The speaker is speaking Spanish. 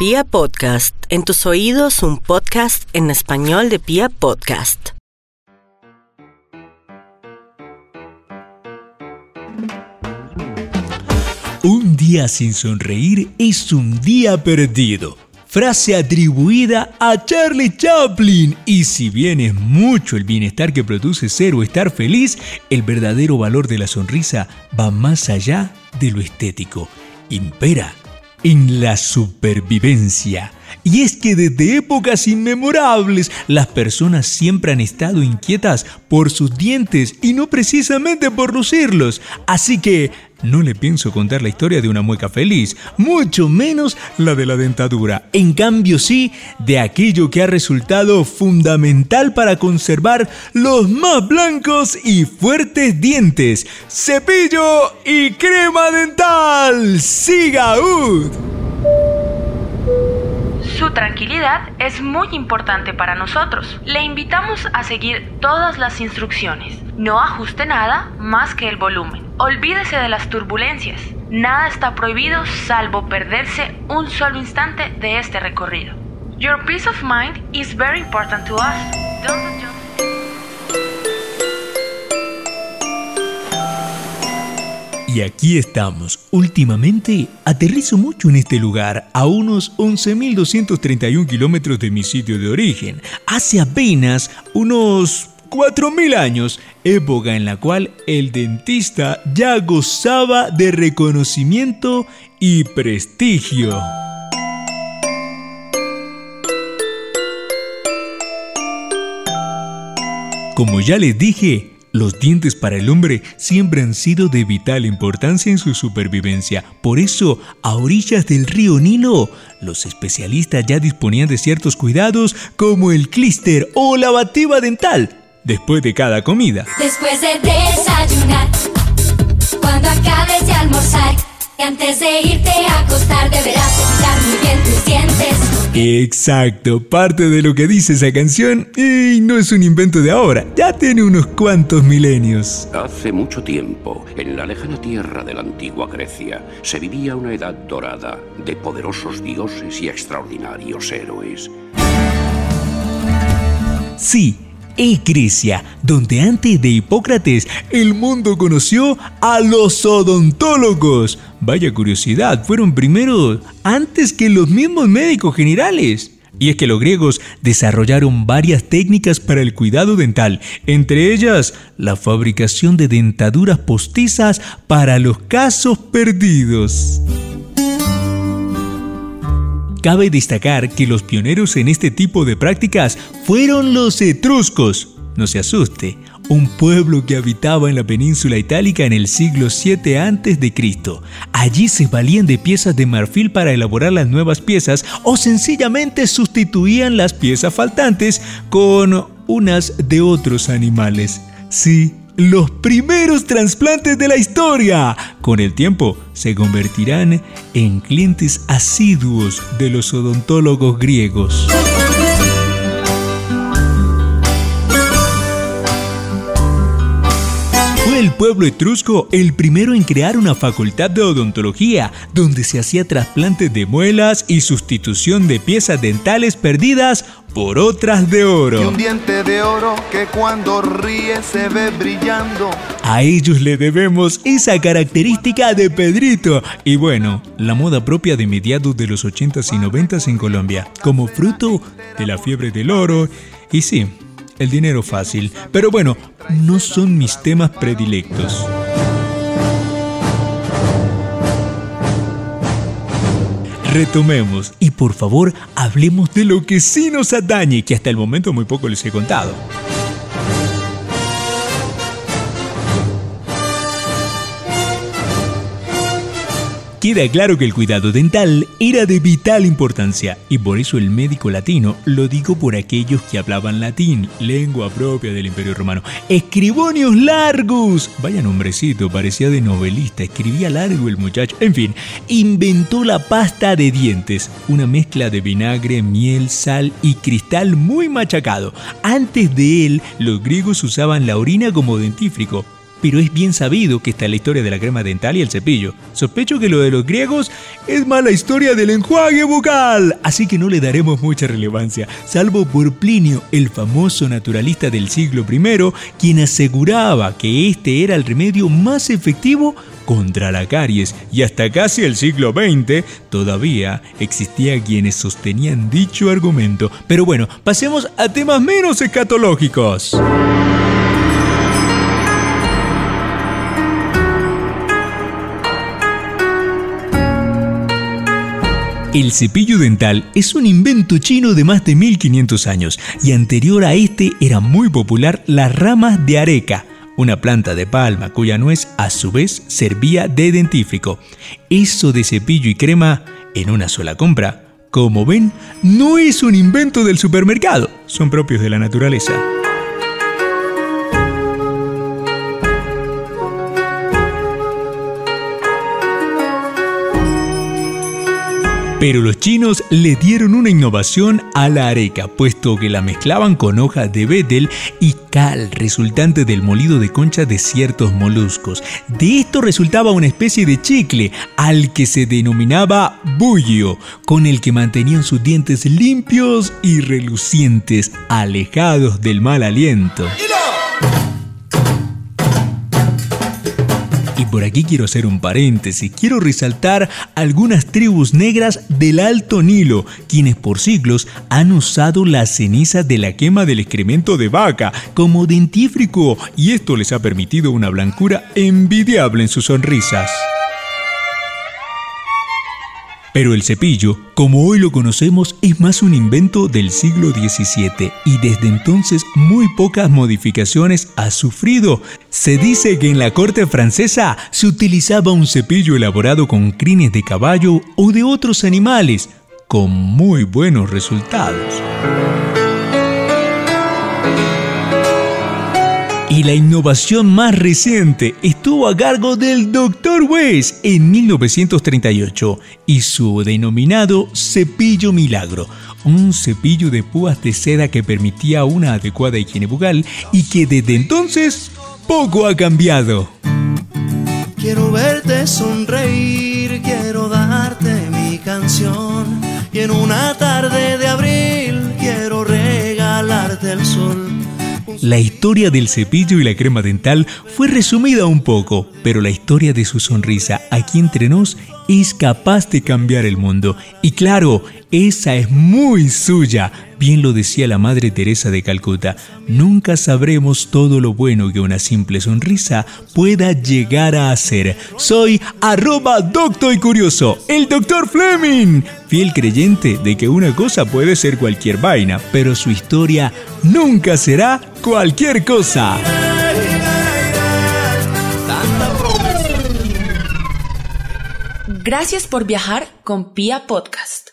Pia Podcast, en tus oídos un podcast en español de Pia Podcast. Un día sin sonreír es un día perdido. Frase atribuida a Charlie Chaplin. Y si bien es mucho el bienestar que produce ser o estar feliz, el verdadero valor de la sonrisa va más allá de lo estético. Impera en la supervivencia. Y es que desde épocas inmemorables las personas siempre han estado inquietas por sus dientes y no precisamente por lucirlos. Así que no le pienso contar la historia de una mueca feliz, mucho menos la de la dentadura. En cambio sí, de aquello que ha resultado fundamental para conservar los más blancos y fuertes dientes. Cepillo y crema dental. ¡Siga tranquilidad es muy importante para nosotros. Le invitamos a seguir todas las instrucciones. No ajuste nada más que el volumen. Olvídese de las turbulencias. Nada está prohibido salvo perderse un solo instante de este recorrido. Your peace of mind is very important to us. Y aquí estamos. Últimamente aterrizo mucho en este lugar, a unos 11.231 kilómetros de mi sitio de origen. Hace apenas unos 4.000 años, época en la cual el dentista ya gozaba de reconocimiento y prestigio. Como ya les dije, los dientes para el hombre siempre han sido de vital importancia en su supervivencia. Por eso, a orillas del río Nilo, los especialistas ya disponían de ciertos cuidados como el clíster o la bativa dental después de cada comida. Después de desayunar, cuando acabes de almorzar, antes de irte a acostar deberás muy bien tus dientes. Exacto, parte de lo que dice esa canción y no es un invento de ahora, ya tiene unos cuantos milenios. Hace mucho tiempo, en la lejana tierra de la antigua Grecia, se vivía una edad dorada de poderosos dioses y extraordinarios héroes. Sí, es Grecia, donde antes de Hipócrates el mundo conoció a los odontólogos. Vaya curiosidad, fueron primero antes que los mismos médicos generales. Y es que los griegos desarrollaron varias técnicas para el cuidado dental, entre ellas la fabricación de dentaduras postizas para los casos perdidos. Cabe destacar que los pioneros en este tipo de prácticas fueron los etruscos. No se asuste, un pueblo que habitaba en la península itálica en el siglo 7 a.C. Allí se valían de piezas de marfil para elaborar las nuevas piezas o sencillamente sustituían las piezas faltantes con unas de otros animales. Sí, los primeros trasplantes de la historia. Con el tiempo se convertirán en clientes asiduos de los odontólogos griegos. El pueblo etrusco el primero en crear una facultad de odontología, donde se hacía trasplantes de muelas y sustitución de piezas dentales perdidas por otras de oro. Y un diente de oro que cuando ríe se ve brillando. A ellos le debemos esa característica de Pedrito y bueno, la moda propia de mediados de los 80s y 90s en Colombia, como fruto de la fiebre del oro. Y sí, el dinero fácil. Pero bueno, no son mis temas predilectos. Retomemos y por favor hablemos de lo que sí nos atañe, que hasta el momento muy poco les he contado. Queda claro que el cuidado dental era de vital importancia y por eso el médico latino, lo digo por aquellos que hablaban latín, lengua propia del Imperio Romano, escribonios largos. Vaya nombrecito, parecía de novelista, escribía largo el muchacho. En fin, inventó la pasta de dientes, una mezcla de vinagre, miel, sal y cristal muy machacado. Antes de él, los griegos usaban la orina como dentífrico pero es bien sabido que está la historia de la crema dental y el cepillo. Sospecho que lo de los griegos es más la historia del enjuague bucal, así que no le daremos mucha relevancia, salvo por Plinio, el famoso naturalista del siglo I, quien aseguraba que este era el remedio más efectivo contra la caries y hasta casi el siglo XX todavía existía quienes sostenían dicho argumento. Pero bueno, pasemos a temas menos escatológicos. El cepillo dental es un invento chino de más de 1500 años y anterior a este era muy popular las ramas de areca, una planta de palma cuya nuez a su vez servía de dentífrico. Eso de cepillo y crema en una sola compra, como ven, no es un invento del supermercado, son propios de la naturaleza. Pero los chinos le dieron una innovación a la areca, puesto que la mezclaban con hojas de betel y cal, resultante del molido de concha de ciertos moluscos. De esto resultaba una especie de chicle, al que se denominaba bullo, con el que mantenían sus dientes limpios y relucientes, alejados del mal aliento. Por aquí quiero hacer un paréntesis, quiero resaltar algunas tribus negras del Alto Nilo, quienes por siglos han usado la ceniza de la quema del excremento de vaca como dentífrico y esto les ha permitido una blancura envidiable en sus sonrisas. Pero el cepillo, como hoy lo conocemos, es más un invento del siglo XVII y desde entonces muy pocas modificaciones ha sufrido. Se dice que en la corte francesa se utilizaba un cepillo elaborado con crines de caballo o de otros animales, con muy buenos resultados. Y la innovación más reciente estuvo a cargo del Dr. West en 1938 y su denominado cepillo milagro, un cepillo de púas de seda que permitía una adecuada higiene bucal y que desde entonces poco ha cambiado. Quiero verte sonreír, quiero darte mi canción y en una tarde de abril quiero regalarte el sol la historia del cepillo y la crema dental fue resumida un poco, pero la historia de su sonrisa aquí entre nos es capaz de cambiar el mundo. Y claro, esa es muy suya. Bien lo decía la Madre Teresa de Calcuta, nunca sabremos todo lo bueno que una simple sonrisa pueda llegar a hacer. Soy arroba doctor y curioso, el doctor Fleming, fiel creyente de que una cosa puede ser cualquier vaina, pero su historia nunca será cualquier cosa. Gracias por viajar con Pia Podcast.